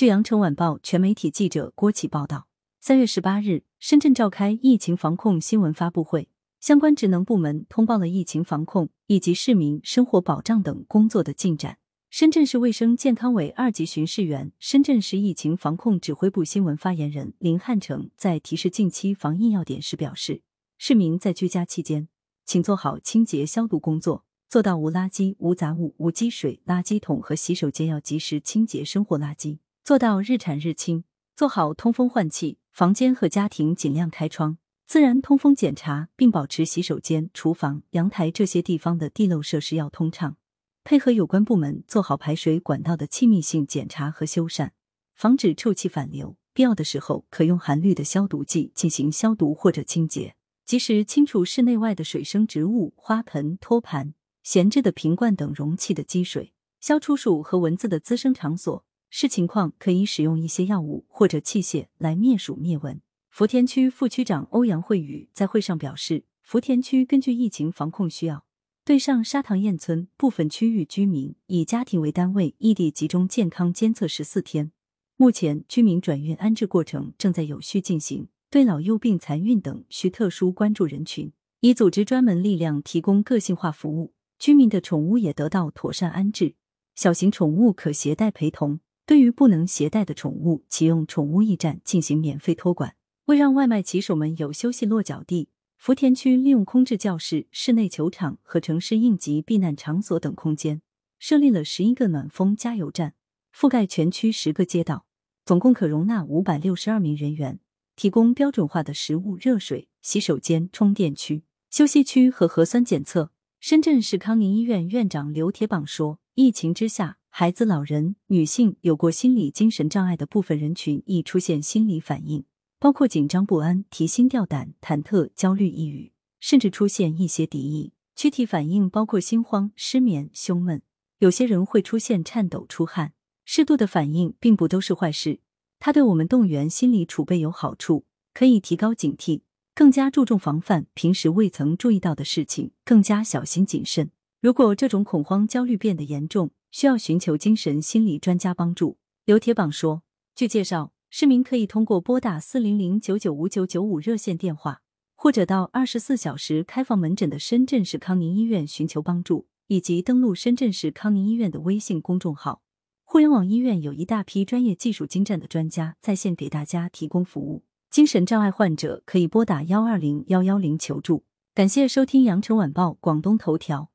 据羊城晚报全媒体记者郭启报道，三月十八日，深圳召开疫情防控新闻发布会，相关职能部门通报了疫情防控以及市民生活保障等工作的进展。深圳市卫生健康委二级巡视员、深圳市疫情防控指挥部新闻发言人林汉成在提示近期防疫要点时表示，市民在居家期间，请做好清洁消毒工作。做到无垃圾、无杂物、无积水，垃圾桶和洗手间要及时清洁生活垃圾，做到日产日清。做好通风换气，房间和家庭尽量开窗，自然通风检查，并保持洗手间、厨房、阳台这些地方的地漏设施要通畅。配合有关部门做好排水管道的气密性检查和修缮，防止臭气反流。必要的时候，可用含氯的消毒剂进行消毒或者清洁，及时清除室内外的水生植物、花盆、托盘。闲置的瓶罐等容器的积水，消除鼠和蚊子的滋生场所，视情况可以使用一些药物或者器械来灭鼠灭蚊。福田区副区长欧阳慧宇在会上表示，福田区根据疫情防控需要，对上沙塘堰村部分区域居民以家庭为单位异地集中健康监测十四天，目前居民转运安置过程正在有序进行。对老幼病残孕等需特殊关注人群，已组织专门力量提供个性化服务。居民的宠物也得到妥善安置，小型宠物可携带陪同。对于不能携带的宠物，启用宠物驿站进行免费托管。为让外卖骑手们有休息落脚地，福田区利用空置教室、室内球场和城市应急避难场所等空间，设立了十一个暖风加油站，覆盖全区十个街道，总共可容纳五百六十二名人员，提供标准化的食物、热水、洗手间、充电区、休息区和核酸检测。深圳市康宁医院院长刘铁榜说：“疫情之下，孩子、老人、女性有过心理精神障碍的部分人群易出现心理反应，包括紧张不安、提心吊胆、忐忑、焦虑、抑郁，甚至出现一些敌意。躯体反应包括心慌、失眠、胸闷，有些人会出现颤抖、出汗。适度的反应并不都是坏事，它对我们动员心理储备有好处，可以提高警惕。”更加注重防范平时未曾注意到的事情，更加小心谨慎。如果这种恐慌焦虑变得严重，需要寻求精神心理专家帮助。刘铁榜说，据介绍，市民可以通过拨打四零零九九五九九五热线电话，或者到二十四小时开放门诊的深圳市康宁医院寻求帮助，以及登录深圳市康宁医院的微信公众号。互联网医院有一大批专业技术精湛的专家在线给大家提供服务。精神障碍患者可以拨打幺二零幺幺零求助。感谢收听羊城晚报广东头条。